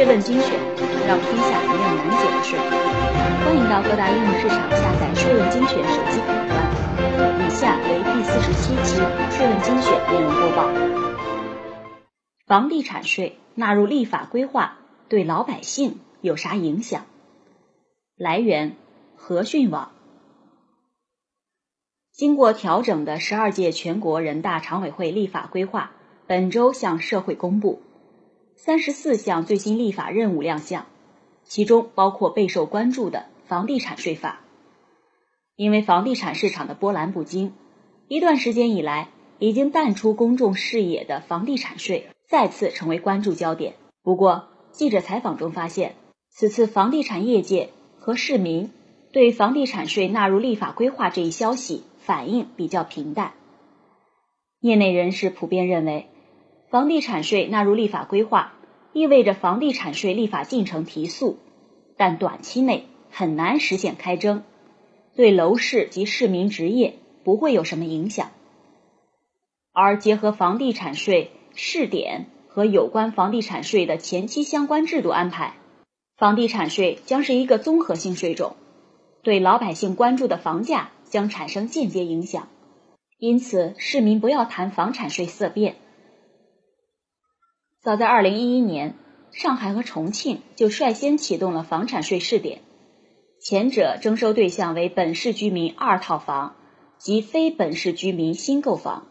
税论精选，让天下没有难解的税。欢迎到各大应用市场下载“税论精选”手机客户端。以下为第四十七期税论精选内容播报。房地产税纳入立法规划对老百姓有啥影响？来源：和讯网。经过调整的十二届全国人大常委会立法规划本周向社会公布。三十四项最新立法任务亮相，其中包括备受关注的房地产税法。因为房地产市场的波澜不惊，一段时间以来已经淡出公众视野的房地产税再次成为关注焦点。不过，记者采访中发现，此次房地产业界和市民对房地产税纳入立法规划这一消息反应比较平淡。业内人士普遍认为。房地产税纳入立法规划，意味着房地产税立法进程提速，但短期内很难实现开征，对楼市及市民置业不会有什么影响。而结合房地产税试点和有关房地产税的前期相关制度安排，房地产税将是一个综合性税种，对老百姓关注的房价将产生间接影响。因此，市民不要谈房产税色变。早在二零一一年，上海和重庆就率先启动了房产税试点，前者征收对象为本市居民二套房及非本市居民新购房，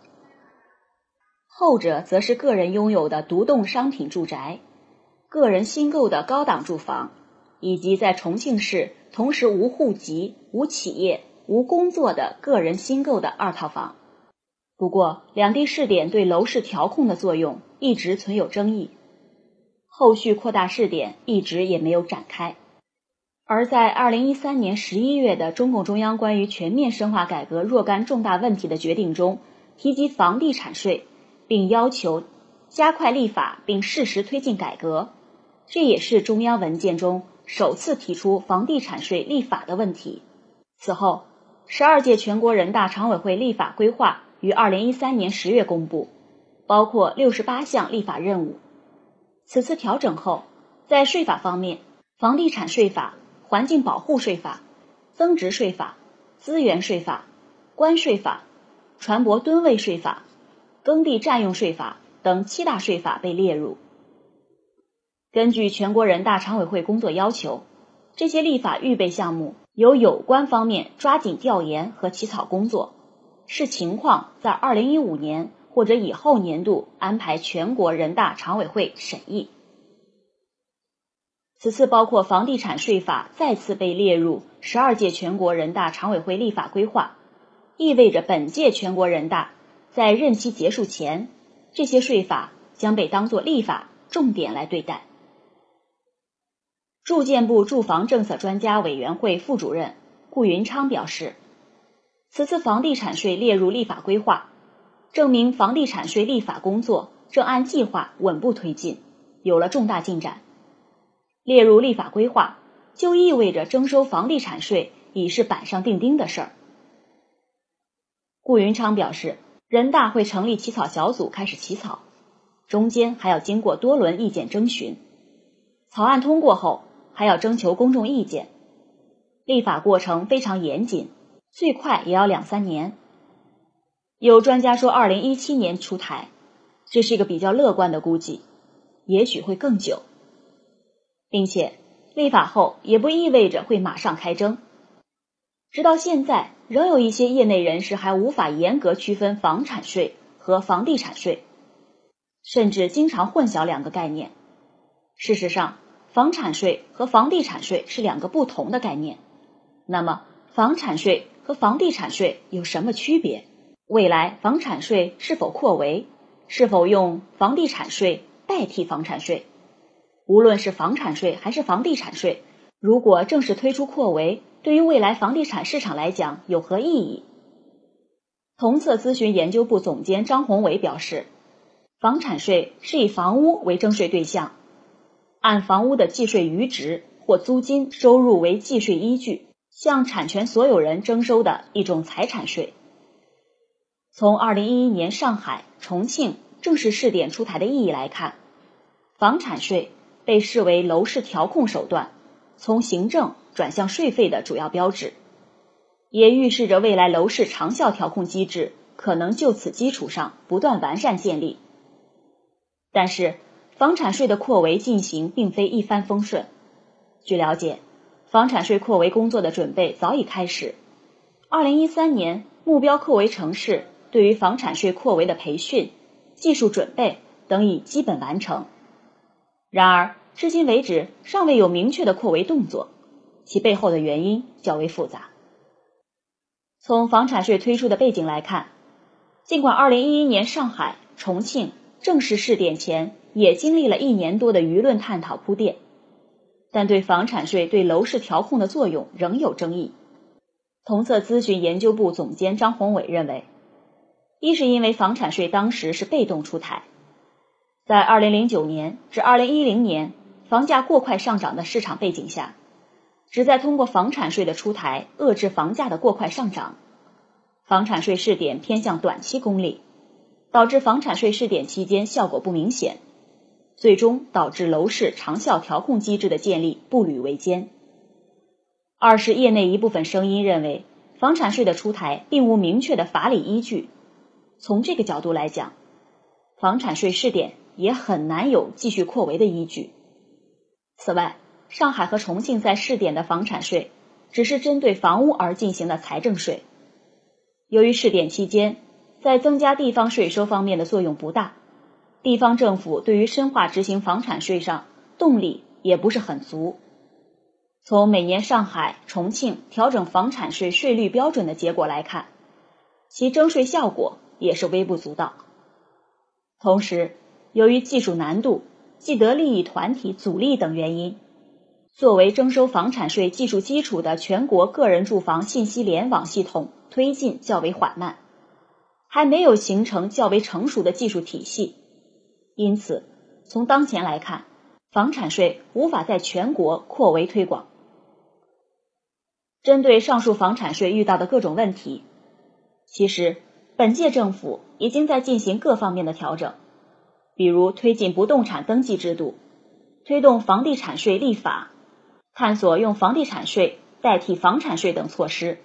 后者则是个人拥有的独栋商品住宅、个人新购的高档住房，以及在重庆市同时无户籍、无企业、无工作的个人新购的二套房。不过，两地试点对楼市调控的作用。一直存有争议，后续扩大试点一直也没有展开。而在二零一三年十一月的中共中央关于全面深化改革若干重大问题的决定中，提及房地产税，并要求加快立法并适时推进改革，这也是中央文件中首次提出房地产税立法的问题。此后，十二届全国人大常委会立法规划于二零一三年十月公布。包括六十八项立法任务。此次调整后，在税法方面，房地产税法、环境保护税法、增值税法、资源税法、关税法、船舶吨位税法、耕地占用税法等七大税法被列入。根据全国人大常委会工作要求，这些立法预备项目由有关方面抓紧调研和起草工作，视情况在二零一五年。或者以后年度安排全国人大常委会审议。此次包括房地产税法再次被列入十二届全国人大常委会立法规划，意味着本届全国人大在任期结束前，这些税法将被当作立法重点来对待。住建部住房政策专家委员会副主任顾云昌表示，此次房地产税列入立法规划。证明房地产税立法工作正按计划稳步推进，有了重大进展。列入立法规划，就意味着征收房地产税已是板上钉钉的事儿。顾云昌表示，人大会成立起草小组开始起草，中间还要经过多轮意见征询，草案通过后还要征求公众意见，立法过程非常严谨，最快也要两三年。有专家说，二零一七年出台，这是一个比较乐观的估计，也许会更久，并且立法后也不意味着会马上开征。直到现在，仍有一些业内人士还无法严格区分房产税和房地产税，甚至经常混淆两个概念。事实上，房产税和房地产税是两个不同的概念。那么，房产税和房地产税有什么区别？未来房产税是否扩围？是否用房地产税代替房产税？无论是房产税还是房地产税，如果正式推出扩围，对于未来房地产市场来讲有何意义？同策咨询研究部总监张宏伟表示，房产税是以房屋为征税对象，按房屋的计税余值或租金收入为计税依据，向产权所有人征收的一种财产税。从二零一一年上海、重庆正式试点出台的意义来看，房产税被视为楼市调控手段从行政转向税费的主要标志，也预示着未来楼市长效调控机制可能就此基础上不断完善建立。但是，房产税的扩围进行并非一帆风顺。据了解，房产税扩围工作的准备早已开始。二零一三年，目标扩围城市对于房产税扩围的培训、技术准备等已基本完成。然而，至今为止尚未有明确的扩围动作，其背后的原因较为复杂。从房产税推出的背景来看，尽管二零一一年上海、重庆正式试点前也经历了一年多的舆论探讨铺垫，但对房产税对楼市调控的作用仍有争议。同策咨询研究部总监张宏伟认为，一是因为房产税当时是被动出台，在二零零九年至二零一零年房价过快上涨的市场背景下，旨在通过房产税的出台遏制房价的过快上涨。房产税试点偏向短期功利，导致房产税试点期间效果不明显，最终导致楼市长效调控机制的建立步履维艰。二是业内一部分声音认为，房产税的出台并无明确的法理依据。从这个角度来讲，房产税试点也很难有继续扩围的依据。此外，上海和重庆在试点的房产税只是针对房屋而进行的财政税，由于试点期间在增加地方税收方面的作用不大，地方政府对于深化执行房产税上动力也不是很足。从每年上海、重庆调整房产税税率标准的结果来看，其征税效果也是微不足道。同时，由于技术难度、既得利益团体阻力等原因，作为征收房产税技术基础的全国个人住房信息联网系统推进较为缓慢，还没有形成较为成熟的技术体系。因此，从当前来看，房产税无法在全国扩围推广。针对上述房产税遇到的各种问题，其实本届政府已经在进行各方面的调整，比如推进不动产登记制度，推动房地产税立法，探索用房地产税代替房产税等措施。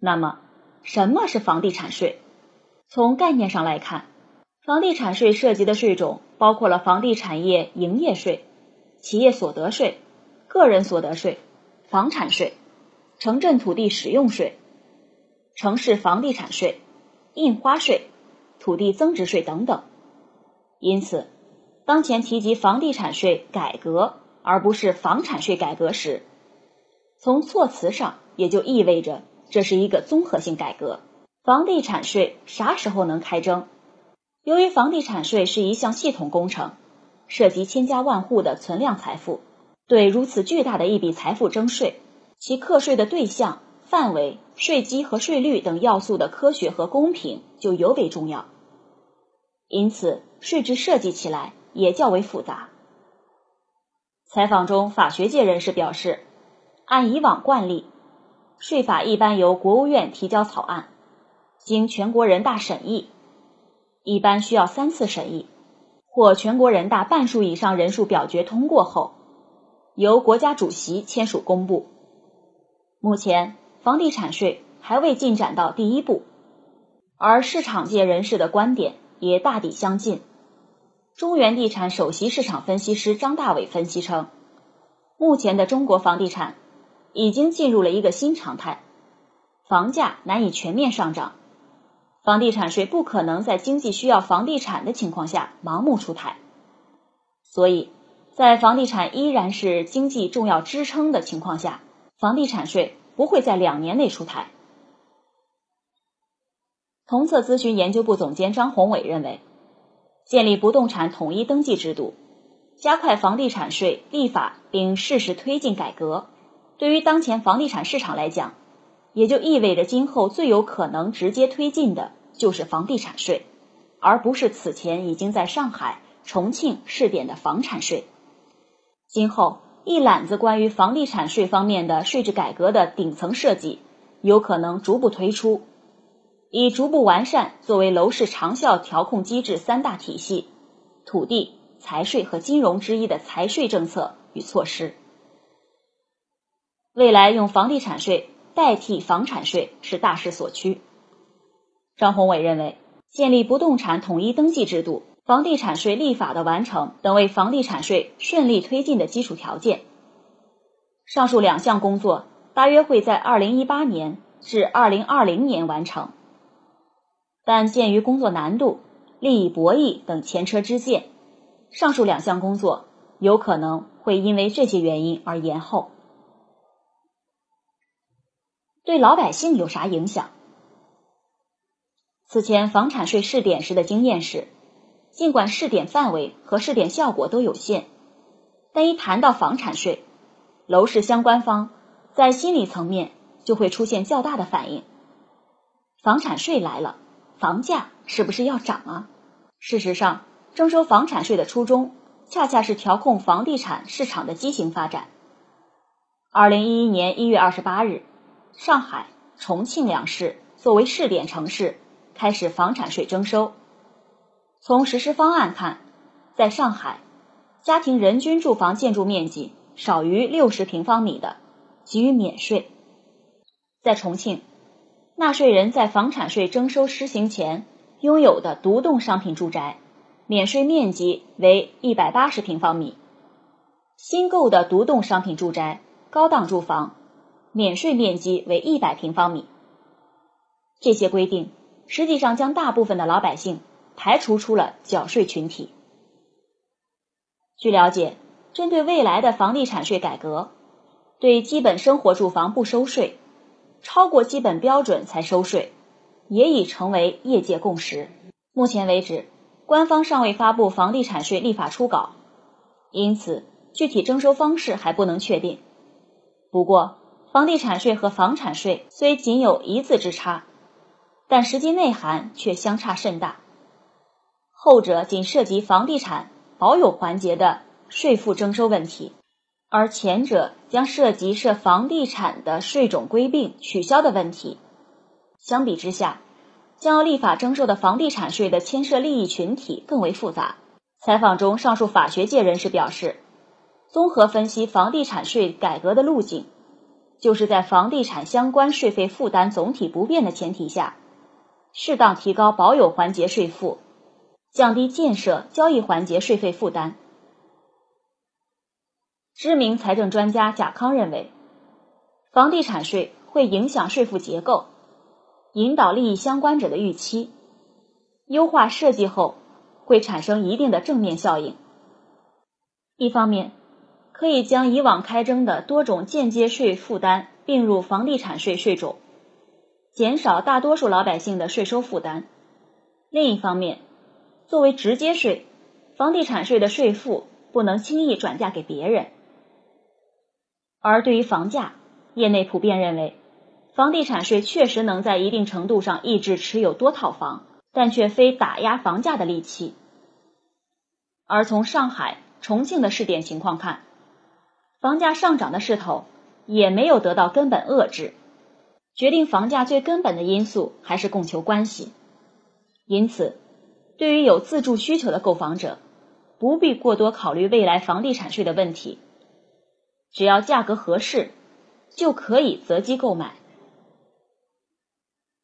那么，什么是房地产税？从概念上来看，房地产税涉及的税种包括了房地产业营业税、企业所得税、个人所得税、房产税。城镇土地使用税、城市房地产税、印花税、土地增值税等等。因此，当前提及房地产税改革而不是房产税改革时，从措辞上也就意味着这是一个综合性改革。房地产税啥时候能开征？由于房地产税是一项系统工程，涉及千家万户的存量财富，对如此巨大的一笔财富征税。其课税的对象、范围、税基和税率等要素的科学和公平就尤为重要，因此税制设计起来也较为复杂。采访中，法学界人士表示，按以往惯例，税法一般由国务院提交草案，经全国人大审议，一般需要三次审议，或全国人大半数以上人数表决通过后，由国家主席签署公布。目前，房地产税还未进展到第一步，而市场界人士的观点也大抵相近。中原地产首席市场分析师张大伟分析称，目前的中国房地产已经进入了一个新常态，房价难以全面上涨，房地产税不可能在经济需要房地产的情况下盲目出台，所以在房地产依然是经济重要支撑的情况下。房地产税不会在两年内出台。同策咨询研究部总监张宏伟认为，建立不动产统一登记制度，加快房地产税立法并适时推进改革，对于当前房地产市场来讲，也就意味着今后最有可能直接推进的就是房地产税，而不是此前已经在上海、重庆试点的房产税。今后。一揽子关于房地产税方面的税制改革的顶层设计，有可能逐步推出，以逐步完善作为楼市长效调控机制三大体系：土地、财税和金融之一的财税政策与措施。未来用房地产税代替房产税是大势所趋。张宏伟认为，建立不动产统一登记制度、房地产税立法的完成等为房地产税顺利推进的基础条件。上述两项工作大约会在二零一八年至二零二零年完成，但鉴于工作难度、利益博弈等前车之鉴，上述两项工作有可能会因为这些原因而延后。对老百姓有啥影响？此前房产税试点时的经验是，尽管试点范围和试点效果都有限，但一谈到房产税，楼市相关方在心理层面就会出现较大的反应。房产税来了，房价是不是要涨啊？事实上，征收房产税的初衷恰恰是调控房地产市场的畸形发展。二零一一年一月二十八日。上海、重庆两市作为试点城市，开始房产税征收。从实施方案看，在上海，家庭人均住房建筑面积少于六十平方米的，给予免税；在重庆，纳税人在房产税征收施行前拥有的独栋商品住宅，免税面积为一百八十平方米；新购的独栋商品住宅、高档住房。免税面积为一百平方米。这些规定实际上将大部分的老百姓排除出了缴税群体。据了解，针对未来的房地产税改革，对基本生活住房不收税，超过基本标准才收税，也已成为业界共识。目前为止，官方尚未发布房地产税立法初稿，因此具体征收方式还不能确定。不过，房地产税和房产税虽仅有一字之差，但实际内涵却相差甚大。后者仅涉及房地产保有环节的税负征收问题，而前者将涉及涉房地产的税种归并、取消的问题。相比之下，将要立法征收的房地产税的牵涉利益群体更为复杂。采访中，上述法学界人士表示，综合分析房地产税改革的路径。就是在房地产相关税费负担总体不变的前提下，适当提高保有环节税负，降低建设交易环节税费负担。知名财政专家贾康认为，房地产税会影响税负结构，引导利益相关者的预期，优化设计后会产生一定的正面效应。一方面，可以将以往开征的多种间接税负担并入房地产税税种，减少大多数老百姓的税收负担。另一方面，作为直接税，房地产税的税负不能轻易转嫁给别人。而对于房价，业内普遍认为，房地产税确实能在一定程度上抑制持有多套房，但却非打压房价的利器。而从上海、重庆的试点情况看，房价上涨的势头也没有得到根本遏制，决定房价最根本的因素还是供求关系。因此，对于有自住需求的购房者，不必过多考虑未来房地产税的问题，只要价格合适，就可以择机购买。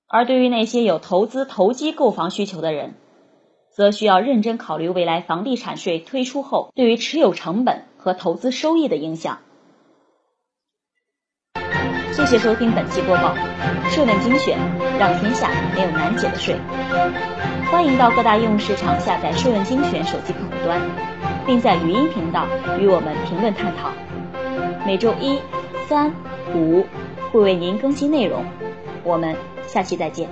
而对于那些有投资投机购房需求的人，则需要认真考虑未来房地产税推出后对于持有成本。和投资收益的影响。谢谢收听本期播报，税问精选，让天下没有难解的税。欢迎到各大应用市场下载税问精选手机客户端，并在语音频道与我们评论探讨。每周一、三、五会为您更新内容，我们下期再见。